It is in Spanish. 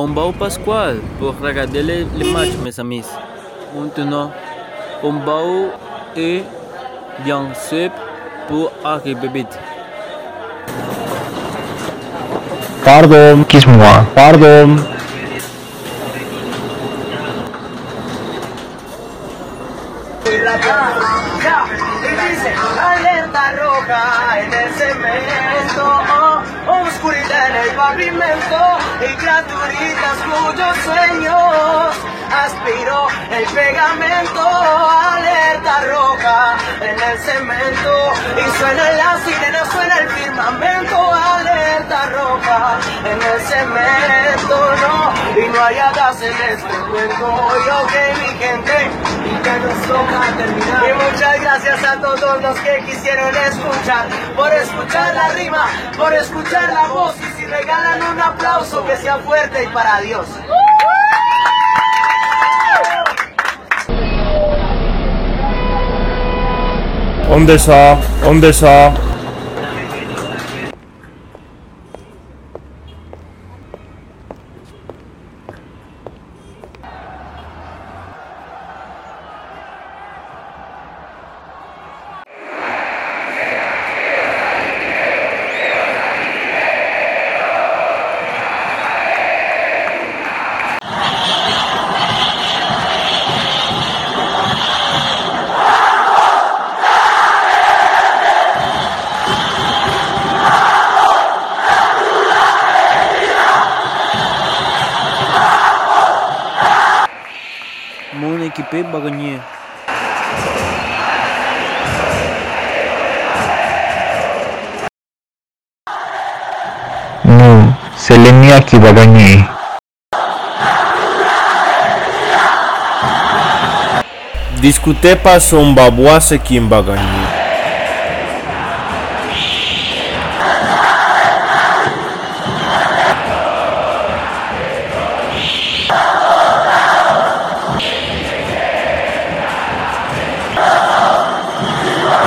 On va au Pasquale pour regarder le, le match, mes amis. Maintenant, on va et bien sûr pour arriver vite. Pardon, excuse-moi, pardon. Alerta roja en el cemento, en el pavimento y criaturitas cuyos sueños aspiró el pegamento, alerta roja en el cemento y suena la sirena, suena el firmamento, alerta roja en el cemento, no, y no hay hadas en este cuento, y ok mi gente, y ya nos toca terminar. Y muchas gracias a todos los que quisieron escuchar, por escuchar la rima, por escuchar la voz, regalan un aplauso que sea fuerte y para Dios. ¿Dónde está? ¿Dónde está? Mon équipé va gagner. Non, c'est l'ENIA qui va gagner. Son babois ce qui.